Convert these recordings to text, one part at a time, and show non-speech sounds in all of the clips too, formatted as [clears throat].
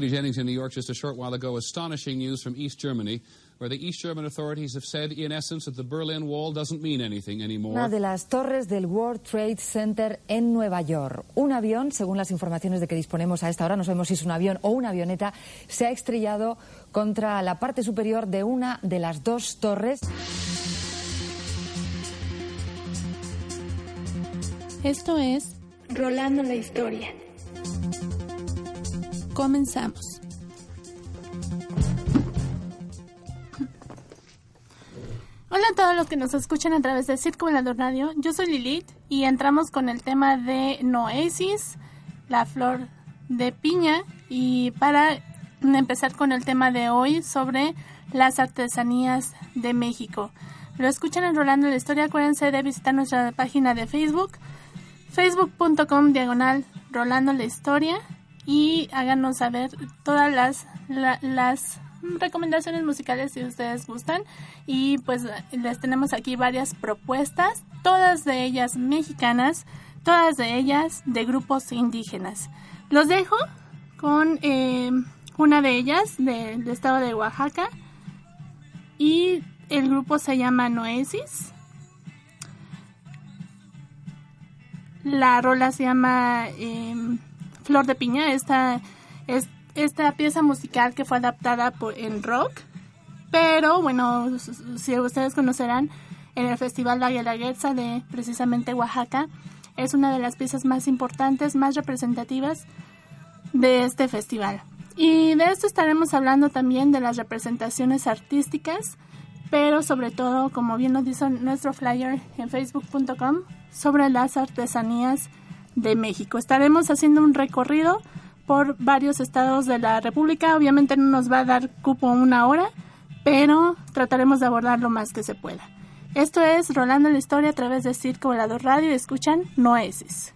Peter Jennings in New York just a short while ago. Astonishing news from East Germany, where the East German authorities have said, in essence, that the Berlin Wall doesn't mean anything anymore. Una de las torres del World Trade Center en Nueva York. Un avión, según las informaciones de que disponemos a esta hora, no sabemos si es un avión o una avioneta, se ha estrellado contra la parte superior de una de las dos torres. Esto es Rolando la historia. Comenzamos. Hola a todos los que nos escuchan a través de Circulador Radio. Yo soy Lilith y entramos con el tema de Noesis, la flor de piña. Y para empezar con el tema de hoy sobre las artesanías de México. Lo escuchan en Rolando la Historia. Acuérdense de visitar nuestra página de Facebook, facebook.com diagonal Rolando la Historia y háganos saber todas las, recomendaciones musicales si ustedes gustan y pues les tenemos aquí varias propuestas, todas de ellas mexicanas, todas de ellas de grupos indígenas. Los dejo con eh, una de ellas del estado de Oaxaca y el grupo se llama Noesis. La rola se llama em, Flor de Piña. Esta, es, esta pieza musical que fue adaptada por, en rock. Pero bueno, si ustedes conocerán, en el Festival La Guelaguetza de precisamente Oaxaca, es una de las piezas más importantes, más representativas de este festival. Y de esto estaremos hablando también de las representaciones artísticas pero sobre todo, como bien nos dice nuestro flyer en facebook.com, sobre las artesanías de México. Estaremos haciendo un recorrido por varios estados de la República. Obviamente no nos va a dar cupo una hora, pero trataremos de abordar lo más que se pueda. Esto es Rolando la Historia a través de Circo Volador Radio. Escuchan Noesis.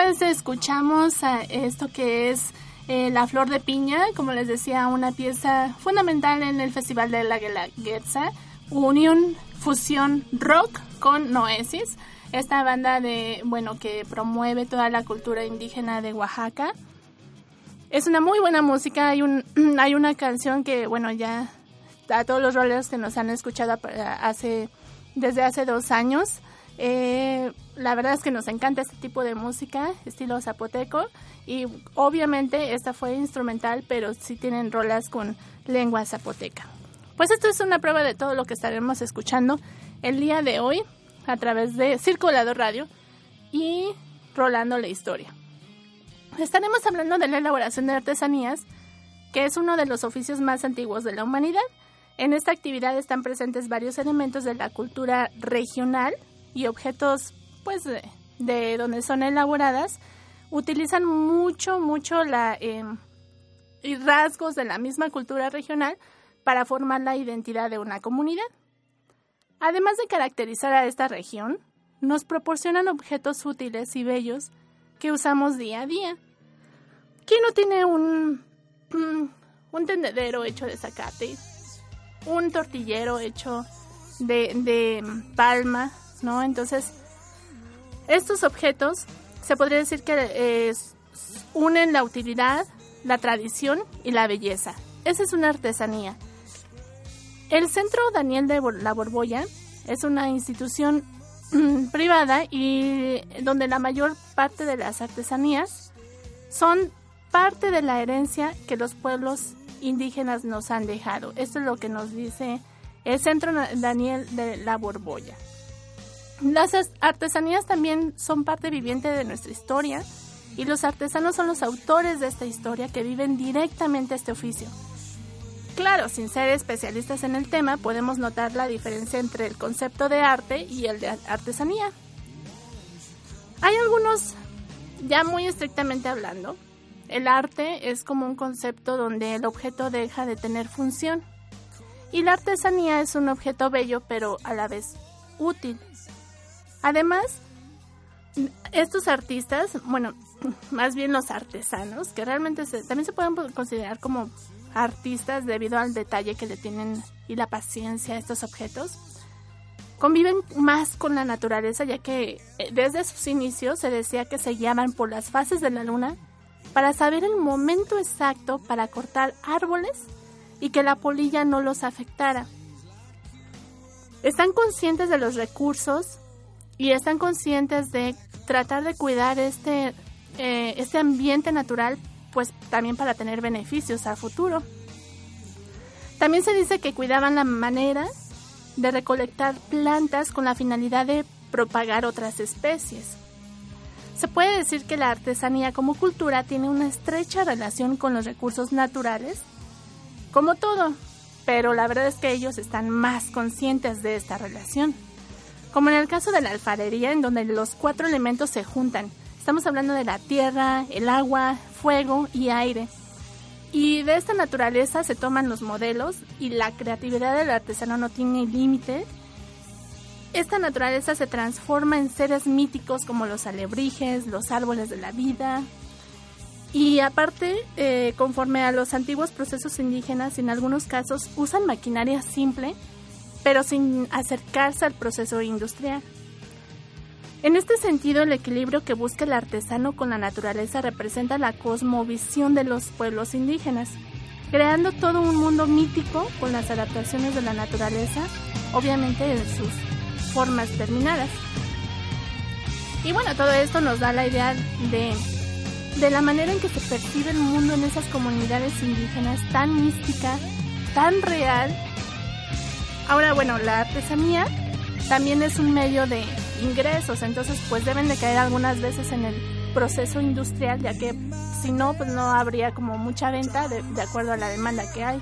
Pues escuchamos a esto que es eh, La Flor de Piña, como les decía, una pieza fundamental en el Festival de la Guelaguetza, unión, fusión rock con Noesis, esta banda de, bueno, que promueve toda la cultura indígena de Oaxaca. Es una muy buena música, hay, un, [clears throat] hay una canción que, bueno, ya a todos los rollers que nos han escuchado hace, desde hace dos años, eh, la verdad es que nos encanta este tipo de música, estilo zapoteco, y obviamente esta fue instrumental, pero sí tienen rolas con lengua zapoteca. Pues esto es una prueba de todo lo que estaremos escuchando el día de hoy a través de Circulado Radio y Rolando la Historia. Estaremos hablando de la elaboración de artesanías, que es uno de los oficios más antiguos de la humanidad. En esta actividad están presentes varios elementos de la cultura regional y objetos pues de, donde son elaboradas utilizan mucho mucho la em, y rasgos de la misma cultura regional para formar la identidad de una comunidad. Además de caracterizar a esta región, nos proporcionan objetos útiles y bellos que usamos día a día. ¿Quién no tiene un, un tendedero hecho de zacate? Un tortillero hecho de, de palma, ¿no? Entonces, estos objetos se podría decir que eh, unen la utilidad, la tradición y la belleza. Esa es una artesanía. El Centro Daniel de la Borbolla es una institución [clears throat] privada y donde la mayor parte de las artesanías son parte de la herencia que los pueblos indígenas nos han dejado. Esto es lo que nos dice el Centro Daniel de la Borbolla. Las artesanías también son parte viviente de nuestra historia y los artesanos son los autores de esta historia que viven directamente este oficio. Claro, sin ser especialistas en el tema, podemos notar la diferencia entre el concepto de arte y el de artesanía. Hay algunos, ya muy estrictamente hablando, el arte es como un concepto donde el objeto deja de tener función y la artesanía es un objeto bello pero a la vez útil. Además, estos artistas, bueno, [clears throat] más bien los artesanos, que realmente también se pueden considerar como artistas debido al detalle que le tienen y la paciencia a estos objetos, conviven más con la naturaleza ya que eh, desde sus inicios se decía que se guiaban por las fases de la luna para saber el momento exacto para cortar árboles y que la polilla no los afectara. Están conscientes de los recursos y están conscientes de tratar de cuidar este, eh, este ambiente natural, pues también para tener beneficios al futuro. También se dice que cuidaban la manera de recolectar plantas con la finalidad de propagar otras especies. Se puede decir que la artesanía como cultura tiene una estrecha relación con los recursos naturales, como todo, pero la verdad es que ellos están más conscientes de esta relación como en el caso de la alfarería, en donde los cuatro elementos se juntan. Estamos hablando de la tierra, el agua, fuego y aire. Y de esta naturaleza se toman los modelos y la creatividad del artesano no tiene límite. Esta naturaleza se transforma en seres míticos como los alebrijes, los árboles de la vida. Y aparte, eh, conforme a los antiguos procesos indígenas, en algunos casos usan maquinaria simple pero sin acercarse al proceso industrial. En este sentido, el equilibrio que busca el artesano con la naturaleza representa la cosmovisión de los pueblos indígenas, creando todo un mundo mítico con las adaptaciones de la naturaleza, obviamente en sus formas terminadas. Y bueno, todo esto nos da la idea de, de la manera en que se percibe el mundo en esas comunidades indígenas tan mística, tan real Ahora, bueno, la artesanía también es un medio de ingresos, entonces pues deben de caer algunas veces en el proceso industrial, ya que si no, pues no habría como mucha venta de, acuerdo a la demanda que hay.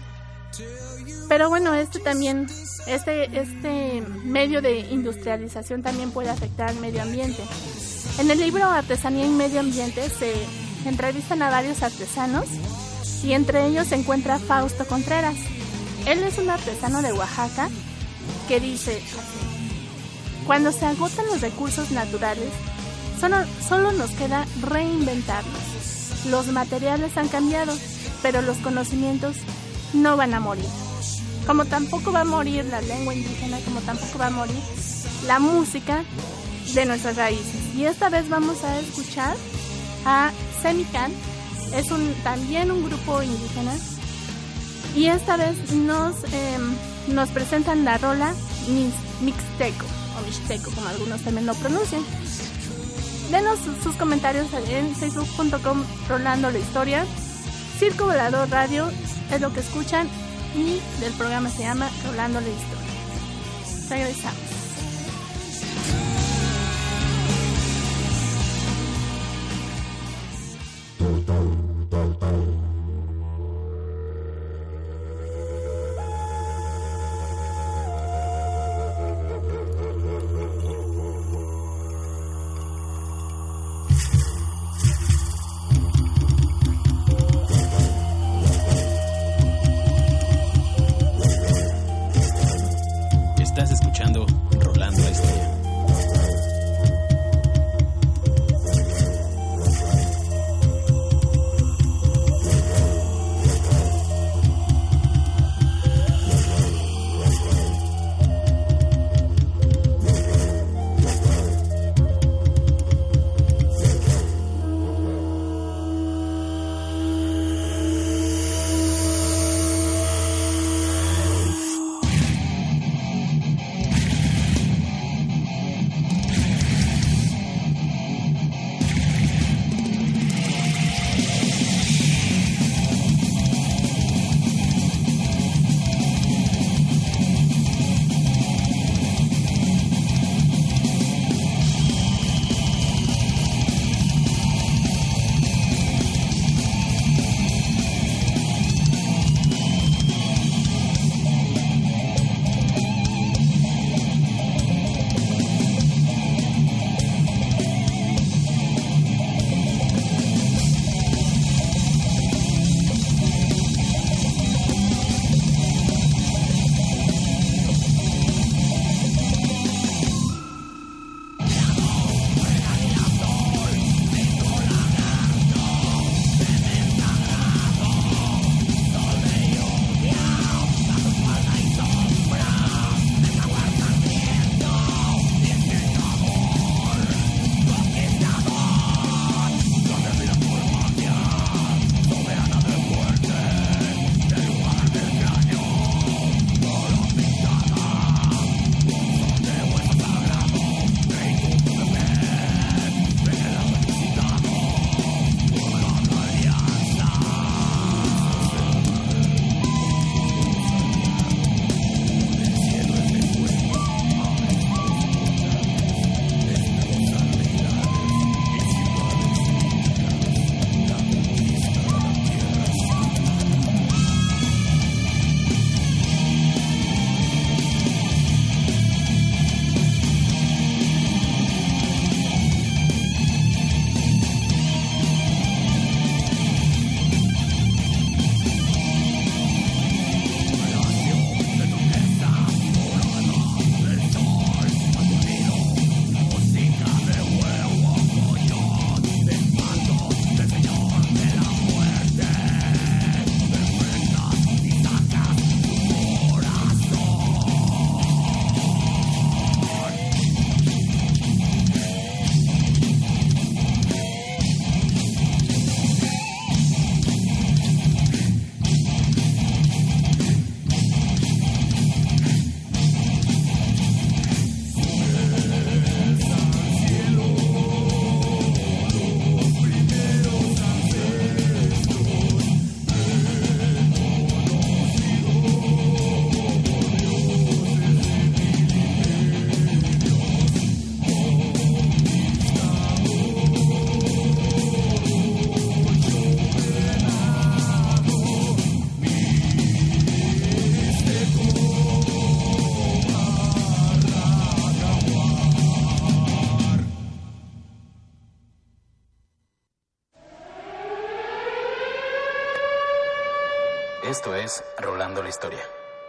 Pero bueno, este también, este, este medio de industrialización también puede afectar al medio ambiente. En el libro Artesanía y Medio Ambiente se entrevistan a varios artesanos y entre ellos se encuentra Fausto Contreras. Él es un artesano de Oaxaca que dice, cuando se agotan los recursos naturales, Solo, solo nos queda reinventarnos. Los materiales han cambiado, pero los conocimientos no van a morir. Como tampoco va a morir la lengua indígena, como tampoco va a morir la música de nuestras raíces. Y esta vez vamos a escuchar a Semican, es también un grupo indígena. Y esta vez nos, em, nos presentan la rola Mixteco, o Mixteco, como algunos también lo pronuncian. Denos sus, comentarios en facebook.com Rolando la Historia. Circo Volador Radio es lo que escuchan y del programa se llama Rolando la Historia. Regresamos.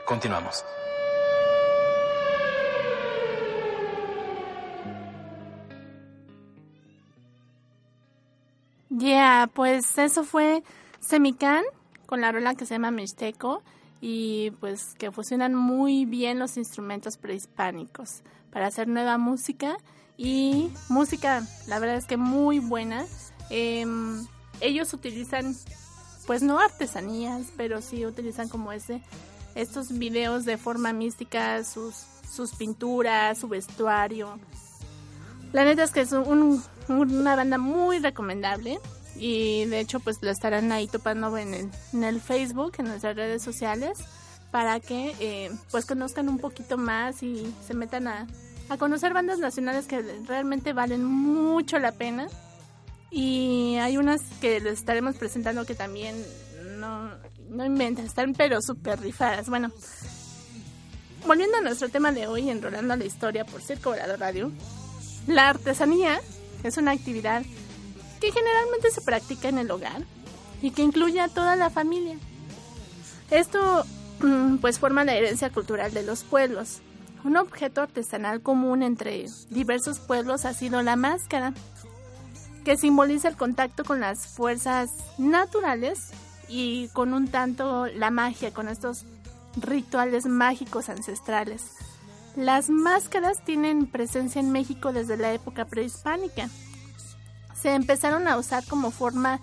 Continuamos. Yeah, pues eso fue Semican con la rola que se llama Mixteco y pues que fusionan muy bien los instrumentos prehispánicos para hacer nueva música y música, la verdad es que muy buena. Em, ellos utilizan, pues no artesanías, pero sí utilizan como ese, estos videos de forma mística, sus, sus pinturas, su vestuario. La neta es que es una banda muy recomendable y de hecho pues lo estarán ahí topando en el, en el Facebook, en nuestras redes sociales para que eh, pues conozcan un poquito más y se metan a, a conocer bandas nacionales que realmente valen mucho la pena y hay unas que les estaremos presentando que también no, no inventan, están pero súper rifadas. Bueno, volviendo a nuestro tema de hoy, enrolando la historia por Circo Radio, la artesanía es una actividad que generalmente se practica en el hogar y que incluye a toda la familia. Esto mm, pues forma la herencia cultural de los pueblos. Un objeto artesanal común entre diversos pueblos ha sido la máscara, que simboliza el contacto con las fuerzas naturales y con un tanto la magia, con estos rituales mágicos ancestrales. Las máscaras tienen presencia en México desde la época prehispánica se empezaron a usar como forma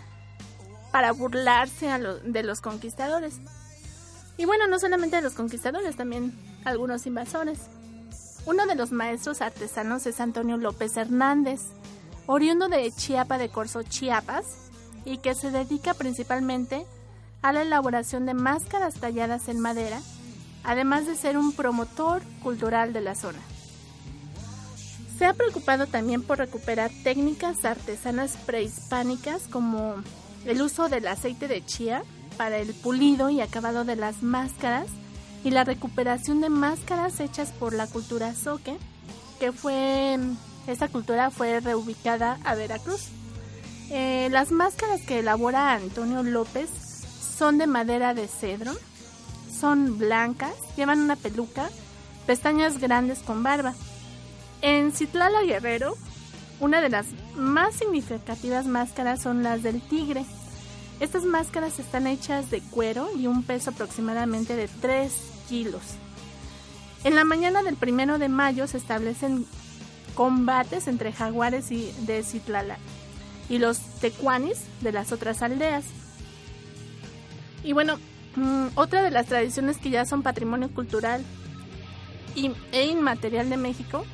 para burlarse de los conquistadores. Y bueno, no solamente de los conquistadores, también algunos invasores. Uno de los maestros artesanos es Antonio López Hernández, oriundo de Chiapa de Corzo, Chiapas, y que se dedica principalmente a la elaboración de máscaras talladas en madera, además de ser un promotor cultural de la zona. Se ha preocupado también por recuperar técnicas artesanas prehispánicas como el uso del aceite de chía para el pulido y acabado de las máscaras y la recuperación de máscaras hechas por la cultura zoque, que fue esa cultura fue reubicada a Veracruz. Eh, las máscaras que elabora Antonio López son de madera de cedro, son blancas, llevan una peluca, pestañas grandes con barba. En Citlala Guerrero, una de las más significativas máscaras son las del tigre. Estas máscaras están hechas de cuero y un peso aproximadamente de 3 kilos. En la mañana del primero de mayo se establecen combates entre jaguares y de Citlala y los tecuanis de las otras aldeas. Y bueno, mm, otra de las tradiciones que ya son patrimonio cultural e inmaterial de México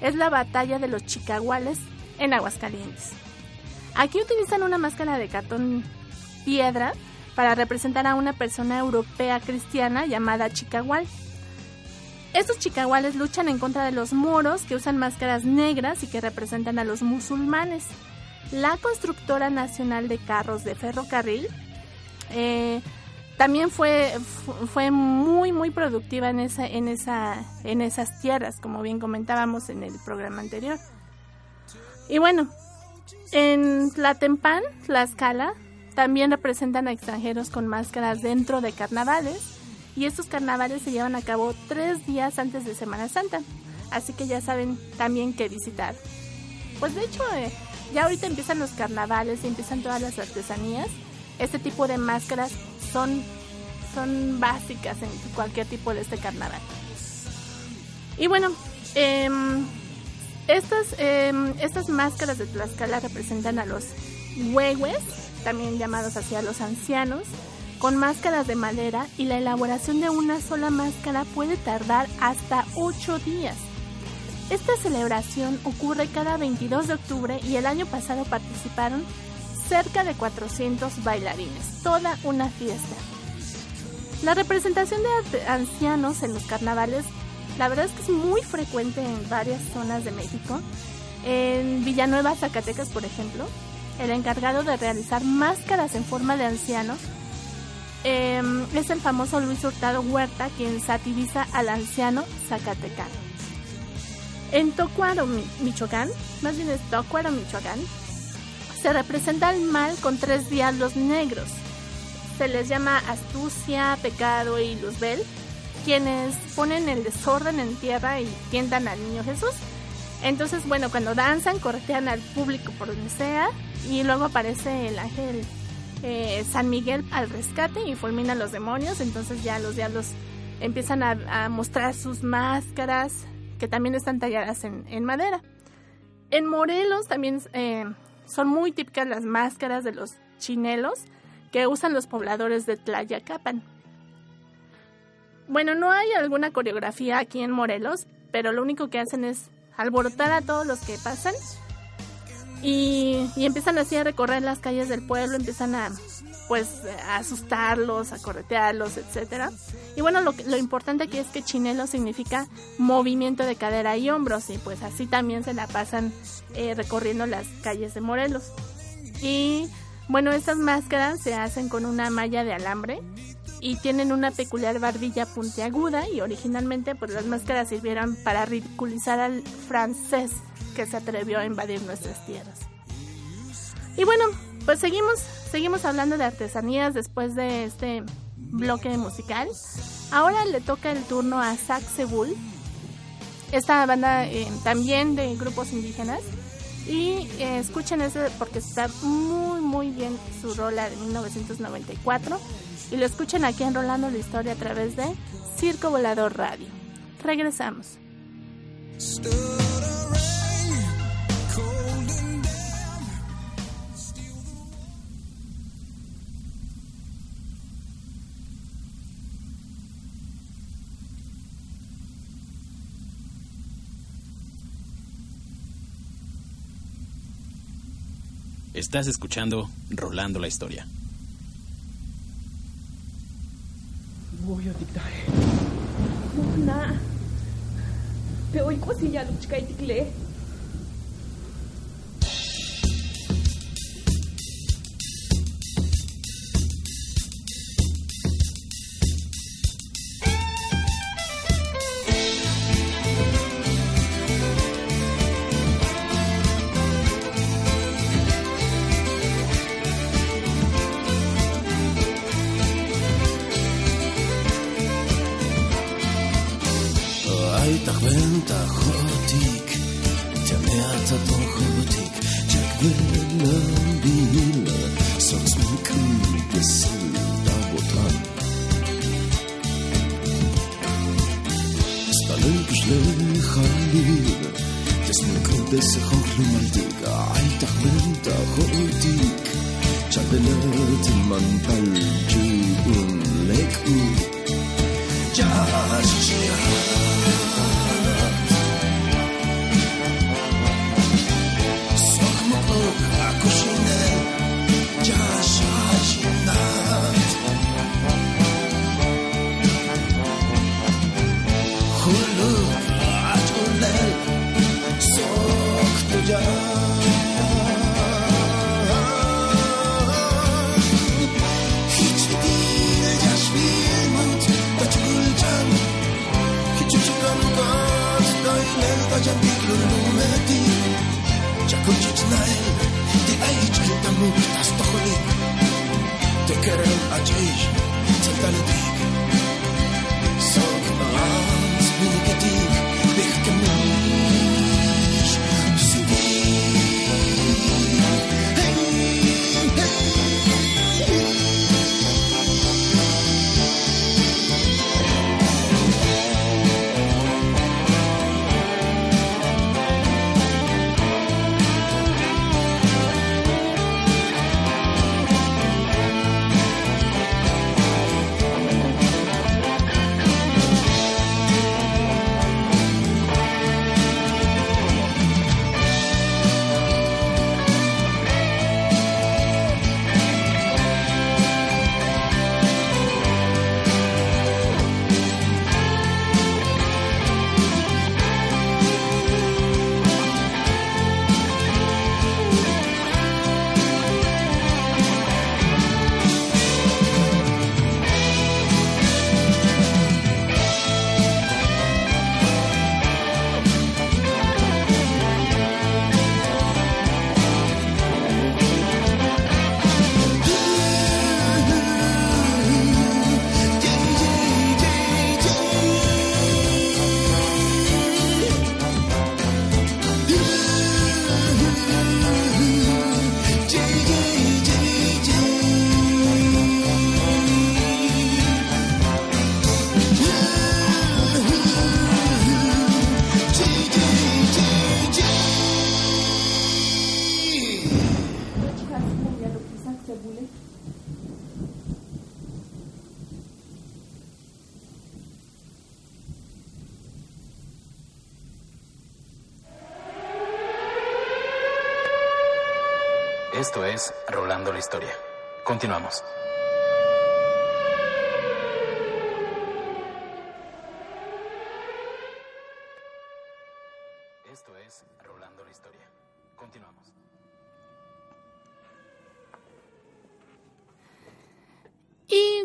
es la batalla de los chicaguales en Aguascalientes. Aquí utilizan una máscara de cartón piedra para representar a una persona europea cristiana llamada chicagual. Estos chicaguales luchan en contra de los moros que usan máscaras negras y que representan a los musulmanes. La constructora nacional de carros de ferrocarril eh, también fue, fue muy, muy productiva en, esa, en, esa, en esas tierras, como bien comentábamos en el programa anterior. Y bueno, en Tlatempan, Tlaxcala, también representan a extranjeros con máscaras dentro de carnavales. Y estos carnavales se llevan a cabo tres días antes de Semana Santa. Así que ya saben también qué visitar. Pues de hecho, eh, ya ahorita empiezan los carnavales empiezan todas las artesanías. Este tipo de máscaras son, son básicas en cualquier tipo de este carnaval. Y bueno, em, estas, em, estas máscaras de Tlaxcala representan a los huehues, también llamados así a los ancianos, con máscaras de madera y la elaboración de una sola máscara puede tardar hasta 8 días. Esta celebración ocurre cada 22 de octubre y el año pasado participaron cerca de 400 bailarines, toda una fiesta. La representación de ancianos en los carnavales, la verdad es que es muy frecuente en varias zonas de México. En Villanueva, Zacatecas, por ejemplo, el encargado de realizar máscaras en forma de ancianos em, es el famoso Luis Hurtado Huerta, quien satiriza al anciano zacatecano. En Tocuaro, Michoacán, más bien es Tocuaro, Michoacán, se representa el mal con tres diablos negros. Se les llama astucia, pecado y luzbel, quienes ponen el desorden en tierra y tientan al niño Jesús. Entonces, bueno, cuando danzan, cortean al público por donde sea y luego aparece el ángel eh, San Miguel al rescate y fulmina a los demonios. Entonces ya los diablos empiezan a, mostrar sus máscaras que también están talladas en, madera. En Morelos también eh, son muy típicas las máscaras de los chinelos que usan los pobladores de Tlayacapan. Bueno, no hay alguna coreografía aquí en Morelos, pero lo único que hacen es alborotar a todos los que pasan y, empiezan así a recorrer las calles del pueblo, empiezan a pues a asustarlos, a corretearlos, etcétera. Y bueno, lo, lo importante aquí es que chinelo significa movimiento de cadera y hombros y pues así también se la pasan eh, recorriendo las calles de Morelos. Y bueno, estas máscaras se hacen con una malla de alambre y tienen una peculiar barbilla puntiaguda y originalmente pues las máscaras sirvieron para ridiculizar al francés que se atrevió a invadir nuestras tierras. Y bueno, pues seguimos, seguimos hablando de artesanías después de este bloque musical. Ahora le toca el turno a Saxebul, esta banda eh, también de grupos indígenas. Y eh, escuchen ese porque está muy muy bien su rola de 1994 y lo escuchen aquí enrolando la historia a través de Circo Volador Radio. Regresamos. Estás escuchando Rolando la Historia.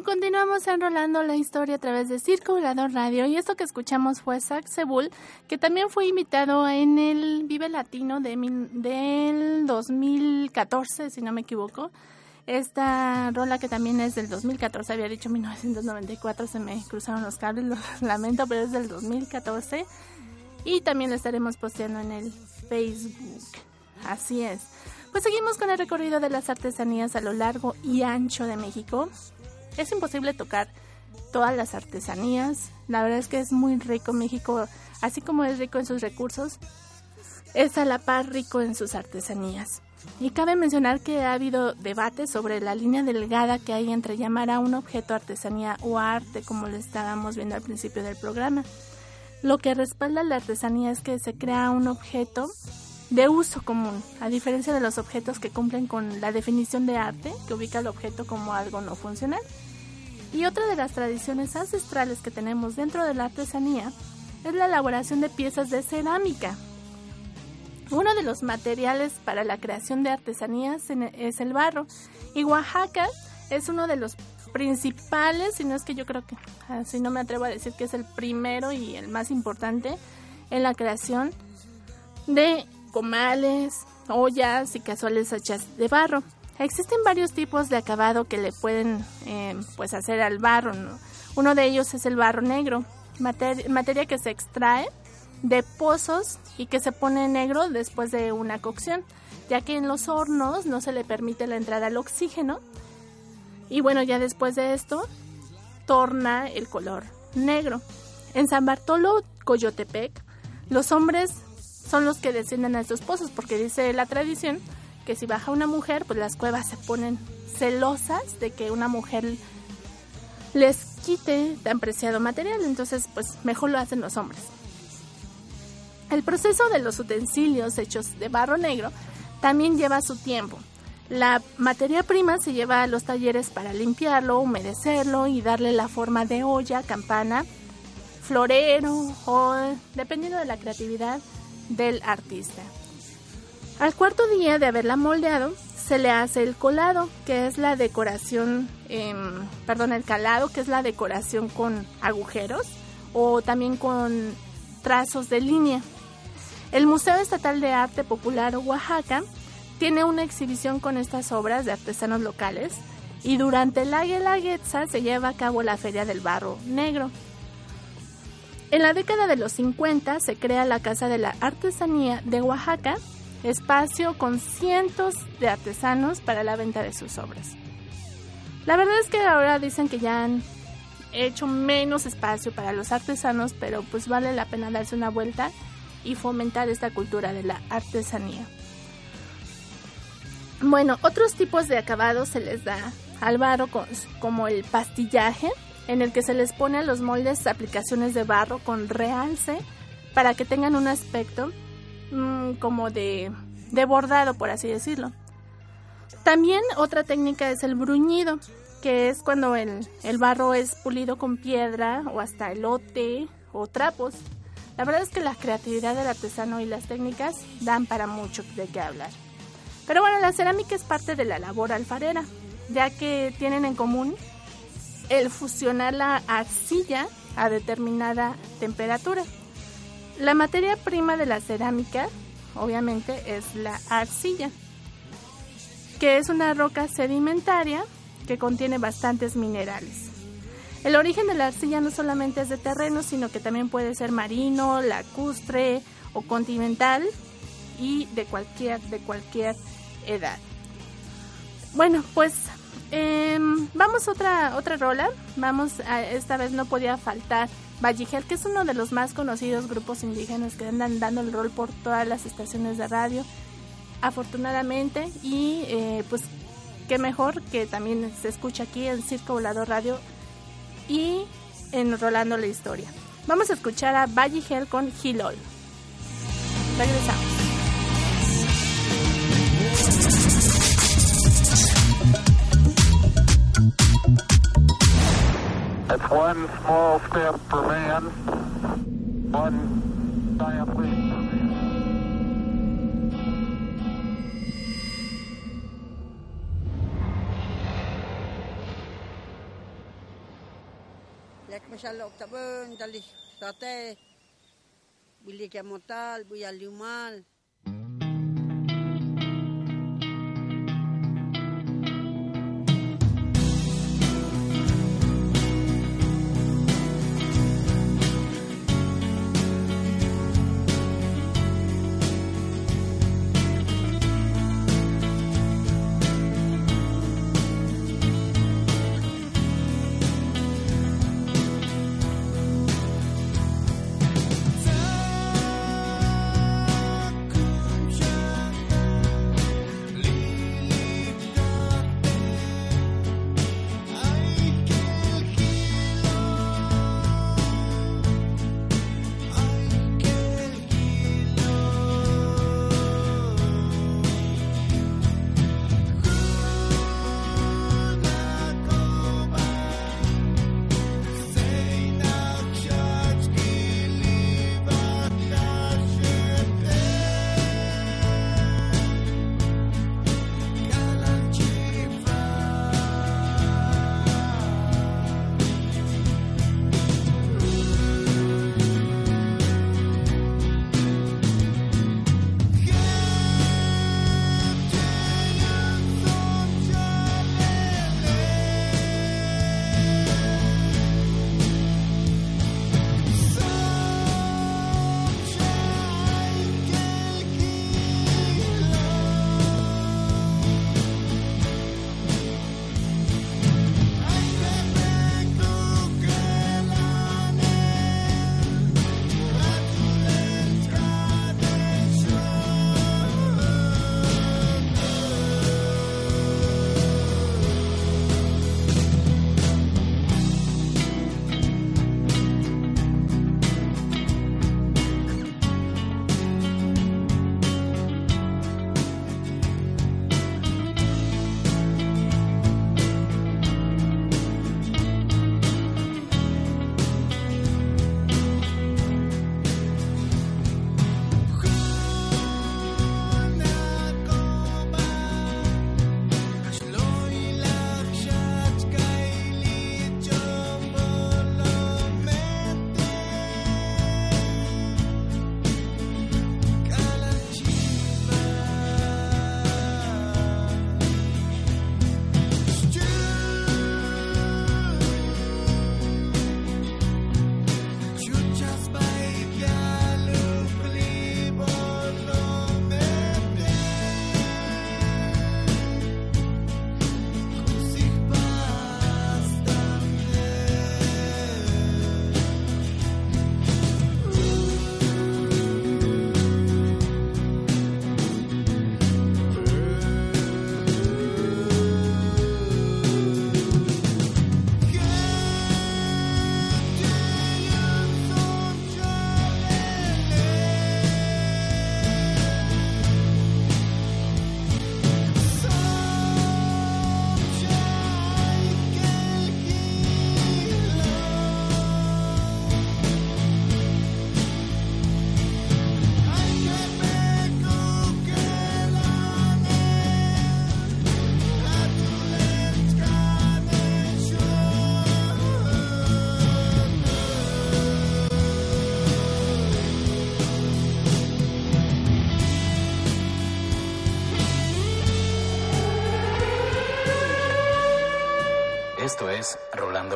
Continuamos enrolando la historia a través de Circo Volador Radio. Y esto que escuchamos fue Zach Sebul, que también fue invitado en el Vive Latino de mil- del 2014, si no me equivoco. Esta rola que también es del 2014, había dicho 1994, se me cruzaron los cables, lo [laughs] lamento, pero es del 2014. Y también lo estaremos posteando en el Facebook. Así es. Pues seguimos con el recorrido de las artesanías a lo largo y ancho de México. Es imposible tocar todas las artesanías. La verdad es que es muy rico México, así como es rico en sus recursos, es a la par rico en sus artesanías. Y cabe mencionar que ha habido debate sobre la línea delgada que hay entre llamar a un objeto artesanía o arte, como lo estábamos viendo al principio del programa. Lo que respalda la artesanía es que se crea un objeto de uso común, a diferencia de los objetos que cumplen con la definición de arte, que ubica el objeto como algo no funcional. Y otra de las tradiciones ancestrales que tenemos dentro de la artesanía es la elaboración de piezas de cerámica. Uno de los materiales para la creación de artesanías en- es el barro. Y Oaxaca es uno de los principales, si no es que yo creo que, así no me atrevo a decir que es el primero y el más importante en la creación de comales, ollas y cazuelas hechas de barro. Existen varios tipos de acabado que le pueden eh, pues hacer al barro. ¿no? Uno de ellos es el barro negro, mater- materia que se extrae de pozos y que se pone negro después de una cocción, ya que en los hornos no se le permite la entrada al oxígeno. Y bueno, ya después de esto, torna el color negro. En San Bartolo, Coyotepec, los hombres son los que descienden a estos pozos, porque dice la tradición que si baja una mujer, pues las cuevas se ponen celosas de que una mujer les quite tan preciado material, entonces pues mejor lo hacen los hombres. El proceso de los utensilios hechos de barro negro también lleva su tiempo. La materia prima se lleva a los talleres para limpiarlo, humedecerlo y darle la forma de olla, campana, florero o dependiendo de la creatividad del artista. Al cuarto día de haberla moldeado, se le hace el colado, que es la decoración, em, perdón, el calado, que es la decoración con agujeros o también con trazos de línea. El Museo Estatal de Arte Popular Oaxaca tiene una exhibición con estas obras de artesanos locales y durante la Guelaguetza se lleva a cabo la Feria del Barro Negro. En la década de los 50 se crea la Casa de la Artesanía de Oaxaca, espacio con cientos de artesanos para la venta de sus obras. La verdad es que ahora dicen que ya han hecho menos espacio para los artesanos, pero pues vale la pena darse una vuelta y fomentar esta cultura de la artesanía. Bueno, otros tipos de acabados se les da al barro co- como el pastillaje, en el que se les pone a los moldes aplicaciones de barro con realce para que tengan un aspecto mm, como de, de bordado, por así decirlo. También otra técnica es el bruñido, que es cuando el, el barro es pulido con piedra o hasta elote o trapos. La verdad es que la creatividad del artesano y las técnicas dan para mucho de qué hablar. Pero bueno, la cerámica es parte de la labor alfarera, ya que tienen en común el fusionar la arcilla a determinada temperatura. La materia prima de la cerámica, obviamente, es la arcilla, que es una roca sedimentaria que contiene bastantes minerales. El origen de la arcilla no solamente es de terreno, sino que también puede ser marino, lacustre o continental y de cualquier, de cualquier edad. Bueno, pues em, vamos a otra, otra rola. Vamos a, esta vez no podía faltar Valligel, que es uno de los más conocidos grupos indígenas que andan dando el rol por todas las estaciones de radio, afortunadamente, y eh, pues qué mejor que también se escucha aquí en Circo Volador Radio y en Rolando la Historia. Vamos a escuchar a Valligel con Gilol. Regresamos. It's one small step for man, one giant leap for man. Lek masyalok tabun dali sate bili kya motal buya.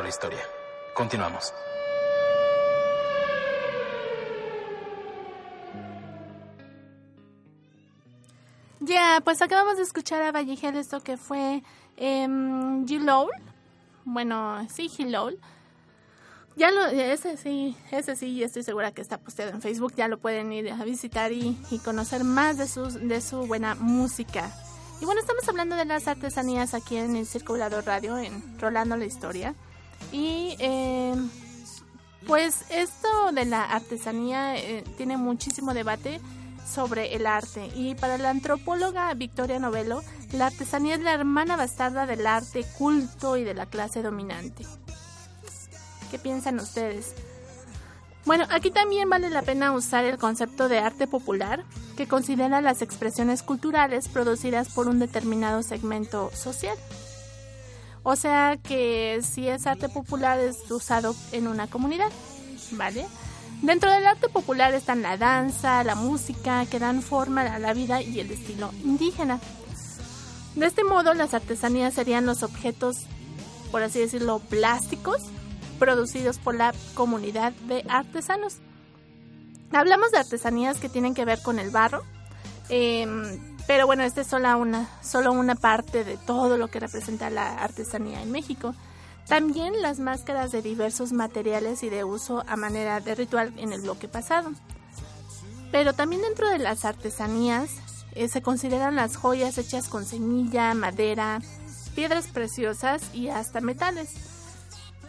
La Historia. Continuamos. Ya, pues acabamos de escuchar a Vallegel esto que fue eh, G-Lowl. Bueno, sí, G-Lowl. Ya lo, ese sí, ese sí, estoy segura que está posteado en Facebook. Ya lo pueden ir a visitar y, y conocer más de, sus, de su buena música. Y bueno, estamos hablando de las artesanías aquí en el Circulador Radio, en Rolando la Historia. Y eh, pues esto de la artesanía eh, tiene muchísimo debate. sobre el arte. Y para la antropóloga Victoria Novello, la artesanía es la hermana bastarda del arte culto y de la clase dominante. ¿Qué piensan ustedes? Bueno, aquí también vale la pena usar el concepto de arte popular, que considera las expresiones culturales producidas por un determinado segmento social. O sea que si es arte popular es usado en una comunidad, ¿vale? Dentro del arte popular están la danza, la música, que dan forma a la vida y el estilo indígena. De este modo, las artesanías serían los objetos, por así decirlo, plásticos, producidos por la comunidad de artesanos. Hablamos de artesanías que tienen que ver con el barro, em, pero bueno, esta es solo una, solo una parte de todo lo que representa la artesanía en México. También las máscaras de diversos materiales y de uso a manera de ritual en el bloque pasado. Pero también dentro de las artesanías eh, se consideran las joyas hechas con semilla, madera, piedras preciosas y hasta metales.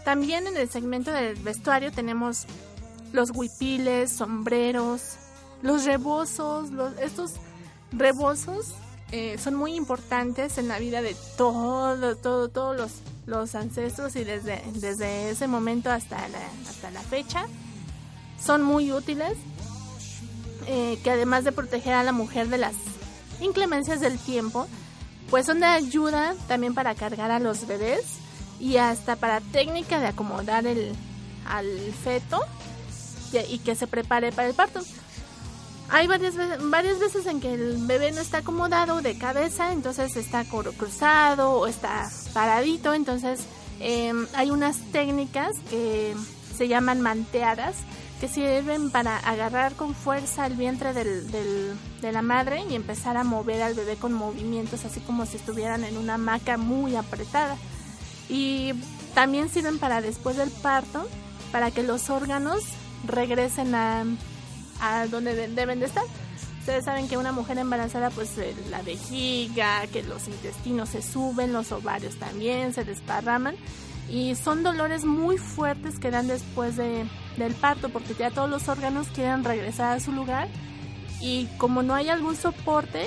También en el segmento del vestuario tenemos los huipiles, sombreros, los rebozos, estos rebozos eh, son muy importantes en la vida de todo, todo, todos los los ancestros y desde, desde ese momento hasta la, hasta la fecha son muy útiles, eh, que además de proteger a la mujer de las inclemencias del tiempo, pues son de ayuda también para cargar a los bebés y hasta para técnica de acomodar el, al feto y que se prepare para el parto. Hay varias, varias veces en que el bebé no está acomodado de cabeza, entonces está cruzado o está paradito, entonces em, hay unas técnicas que se llaman manteadas que sirven para agarrar con fuerza el vientre del, de la madre y empezar a mover al bebé con movimientos así como si estuvieran en una hamaca muy apretada. Y también sirven para después del parto, para que los órganos regresen a, a donde deben de estar. Ustedes saben que una mujer embarazada, pues eh, la vejiga, que los intestinos se suben, los ovarios también se desparraman y son dolores muy fuertes que dan después de, del parto porque ya todos los órganos quieren regresar a su lugar y como no hay algún soporte,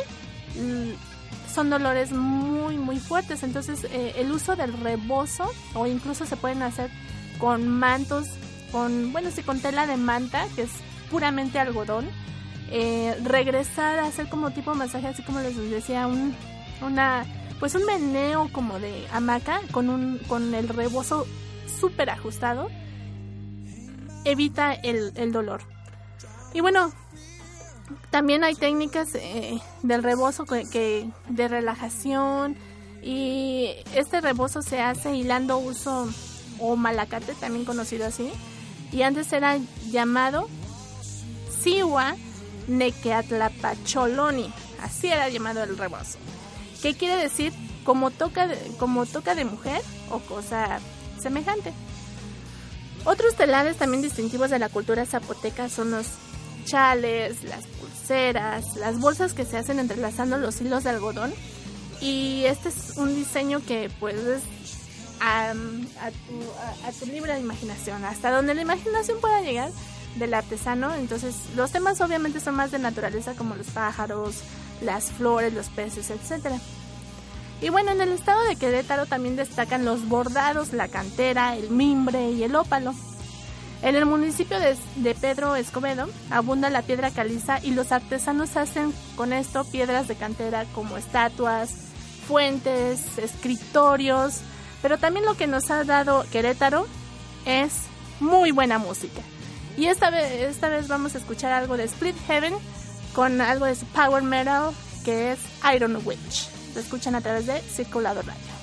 mm, son dolores muy muy fuertes. Entonces eh, el uso del rebozo o incluso se pueden hacer con mantos, con, bueno, sí, con tela de manta, que es puramente algodón, eh, regresar a hacer como tipo masaje, así como les decía, un, una, pues un meneo como de hamaca con, un, con el rebozo súper ajustado, evita el, el, dolor. Y bueno, también hay técnicas eh, del rebozo que, de relajación y este rebozo se hace hilando uso o malacate, también conocido así, y antes era llamado Siwa Nequeatlapacholoni, así era llamado el rebozo, que quiere decir como toca, de, como toca de mujer o cosa semejante. Otros telares también distintivos de la cultura zapoteca son los chales, las pulseras, las bolsas que se hacen entrelazando los hilos de algodón. Y este es un diseño que puedes a, tu, a, tu, libre imaginación, hasta donde la imaginación pueda llegar del artesano. Entonces, los temas obviamente son más de naturaleza como los pájaros, las flores, los peces, etcétera. Y bueno, en el estado de Querétaro también destacan los bordados, la cantera, el mimbre y el ópalo. En el municipio de, de, Pedro Escobedo abunda la piedra caliza y los artesanos hacen con esto piedras de cantera como estatuas, fuentes, escritorios, pero también lo que nos ha dado Querétaro es muy buena música. Y esta vez, esta vez vamos a escuchar algo de Split Heaven con algo de su power metal que es Iron Witch. Lo escuchan a través de Circulador Radio.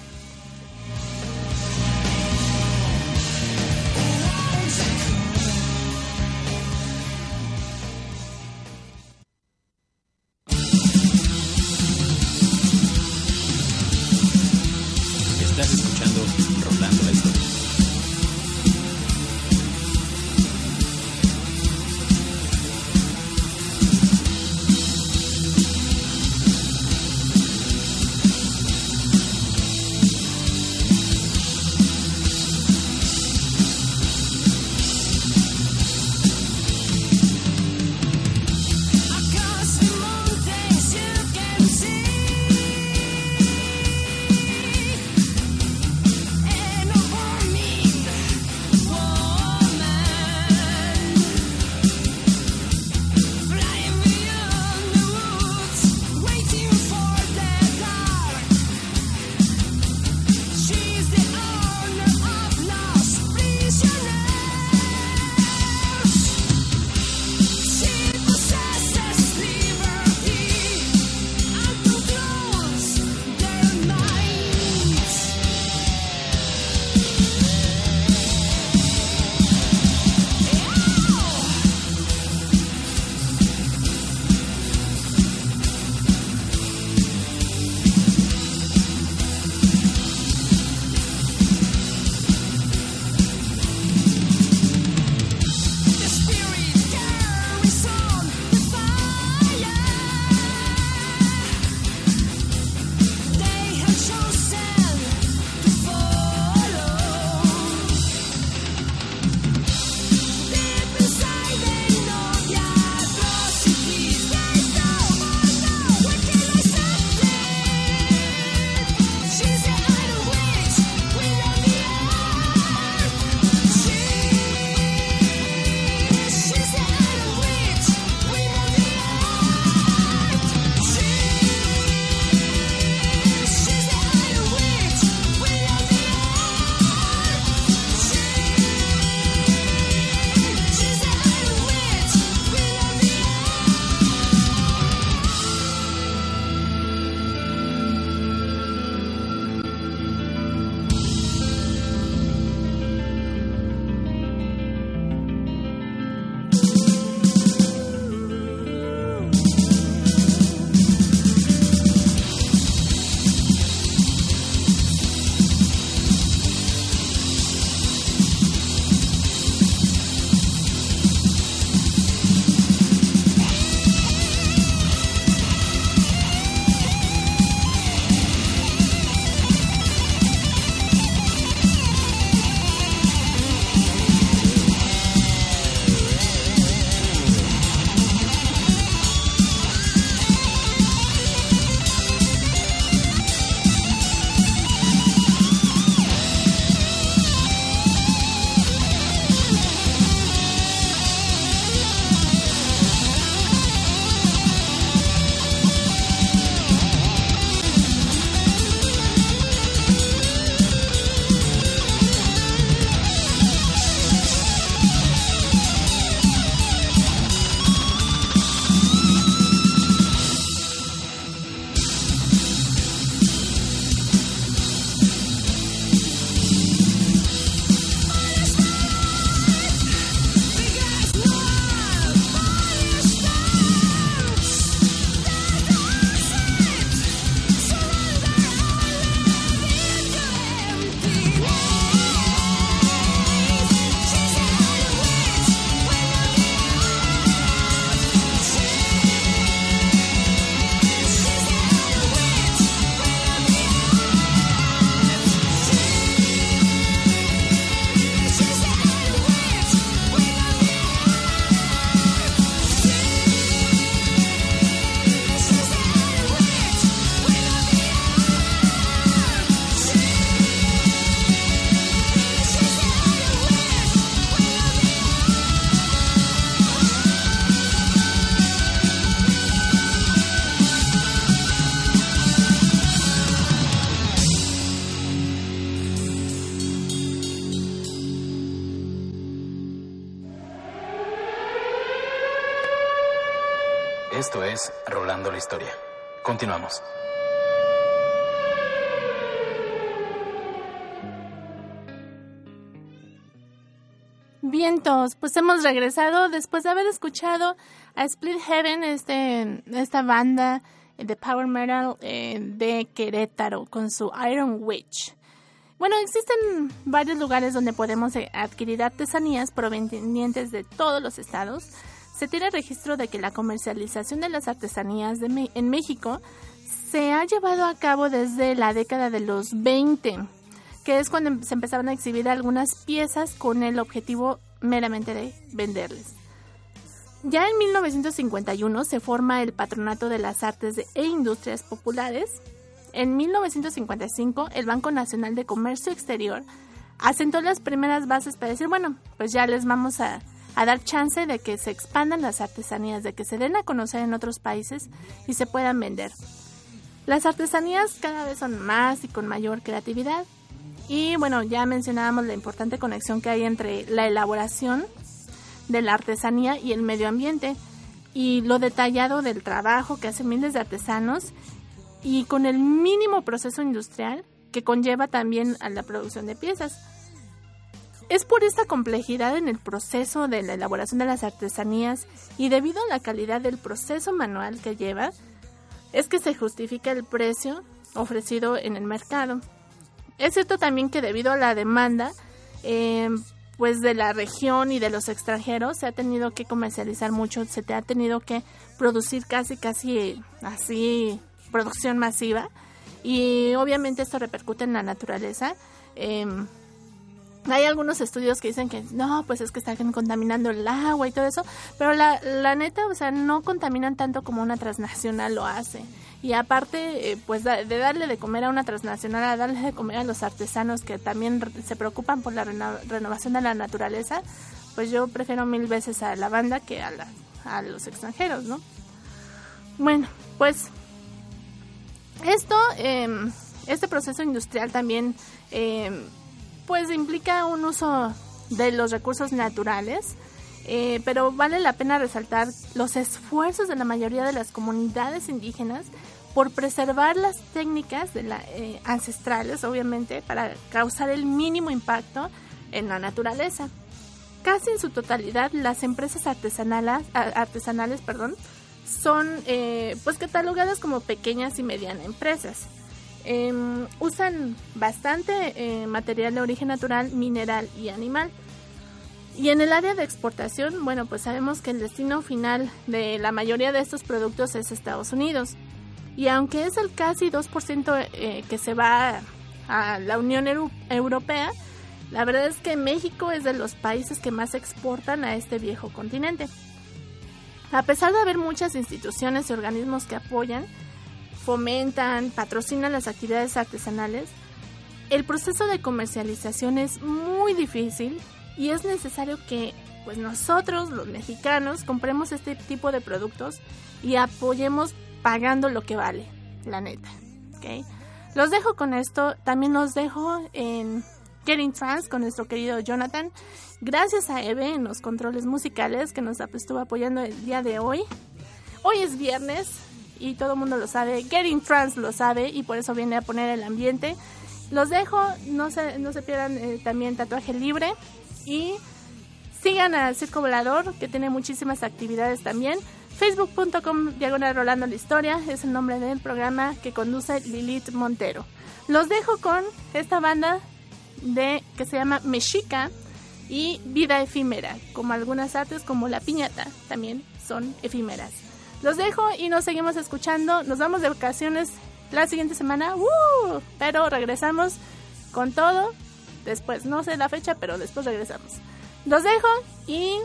Pues hemos regresado después de haber escuchado a Split Heaven, este, esta banda de power metal eh, de Querétaro con su Iron Witch. Bueno, existen varios lugares donde podemos eh, adquirir artesanías provenientes de todos los estados. Se tiene registro de que la comercialización de las artesanías en México se ha llevado a cabo desde la década de los 20 que es cuando se empezaron a exhibir algunas piezas con el objetivo meramente de venderles. Ya en 1951 se forma el Patronato de las Artes e Industrias Populares. En 1955 el Banco Nacional de Comercio Exterior asentó las primeras bases para decir, bueno, pues ya les vamos a, a dar chance de que se expandan las artesanías, de que se den a conocer en otros países y se puedan vender. Las artesanías cada vez son más y con mayor creatividad. Y bueno, ya mencionábamos la importante conexión que hay entre la elaboración de la artesanía y el medio ambiente y lo detallado del trabajo que hacen miles de artesanos y con el mínimo proceso industrial que conlleva también a la producción de piezas. Es por esta complejidad en el proceso de la elaboración de las artesanías y debido a la calidad del proceso manual que lleva, es que se justifica el precio ofrecido en el mercado. Es cierto también que debido a la demanda, eh, pues de la región y de los extranjeros, se ha tenido que comercializar mucho, se te ha tenido que producir casi, casi así, producción masiva. Y obviamente esto repercute en la naturaleza. Em, hay algunos estudios que dicen que no, pues es que están contaminando el agua y todo eso, pero la, la neta, o sea, no contaminan tanto como una transnacional lo hace y aparte eh, pues de darle de comer a una transnacional, a darle de comer a los artesanos que también se preocupan por la renovación de la naturaleza, pues yo prefiero mil veces a la banda que a, la, a los extranjeros, ¿no? Bueno, pues esto, em, este proceso industrial también em, pues implica un uso de los recursos naturales, eh, pero vale la pena resaltar los esfuerzos de la mayoría de las comunidades indígenas por preservar las técnicas de la, eh, ancestrales, obviamente, para causar el mínimo impacto en la naturaleza. Casi en su totalidad, las empresas artesanales, artesanales perdón, son eh, pues catalogadas como pequeñas y medianas empresas. Em, usan bastante material de origen natural, mineral y animal. Y en el área de exportación, bueno, pues sabemos que el destino final de la mayoría de estos productos es Estados Unidos. Y aunque es el casi 2% eh, que se va a la Unión Europea, la verdad es que México es de los países que más exportan a este viejo continente. A pesar de haber muchas instituciones y organismos que apoyan, fomentan, patrocinan las actividades artesanales, el proceso de comercialización es muy difícil y es necesario que pues nosotros los mexicanos compremos este tipo de productos y apoyemos pagando lo que vale, la neta. ¿okay? Los dejo con esto, también los dejo en Getting Trans con nuestro querido Jonathan. Gracias a Eve en los controles musicales que nos estuvo apoyando el día de hoy. Hoy es viernes y todo el mundo lo sabe, Getting Trans lo sabe y por eso viene a poner el ambiente. Los dejo, no se, no se pierdan eh, también Tatuaje Libre y sigan al Circo Volador, que tiene muchísimas actividades también. Facebook.com diagonal Rolando la Historia es el nombre del programa que conduce Lilith Montero. Los dejo con esta banda de que se llama Mexica y Vida Efímera, como algunas artes como la piñata también son efímeras. Los dejo y nos seguimos escuchando. Nos vamos de vacaciones la siguiente semana, pero regresamos con todo después. No sé la fecha, pero después regresamos. Los dejo y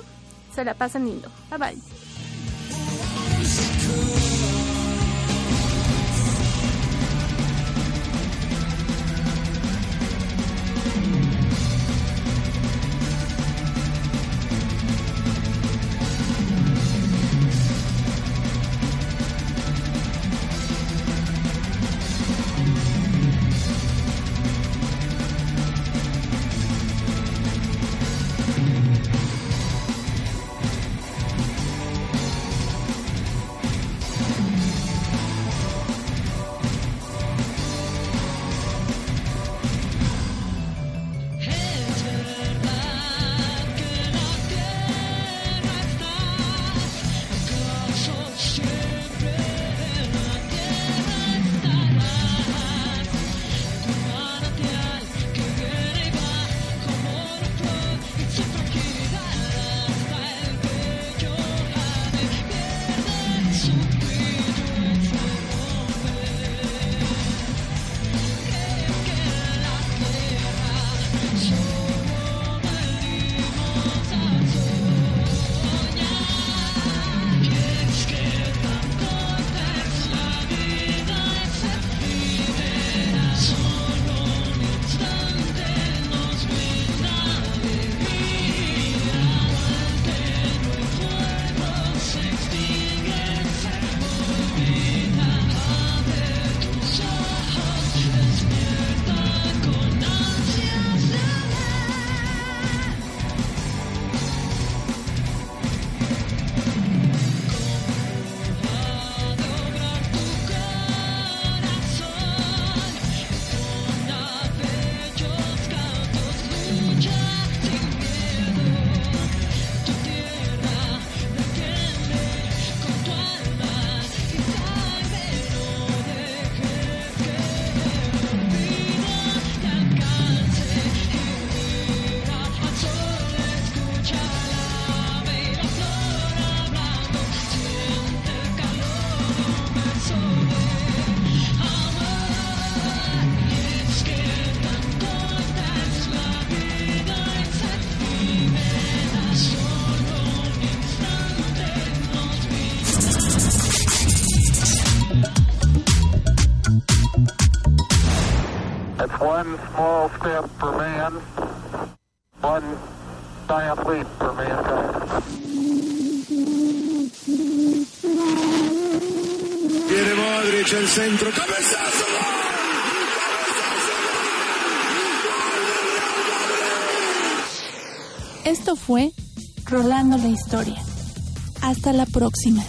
se la pasan lindo. Bye bye. Hasta la próxima.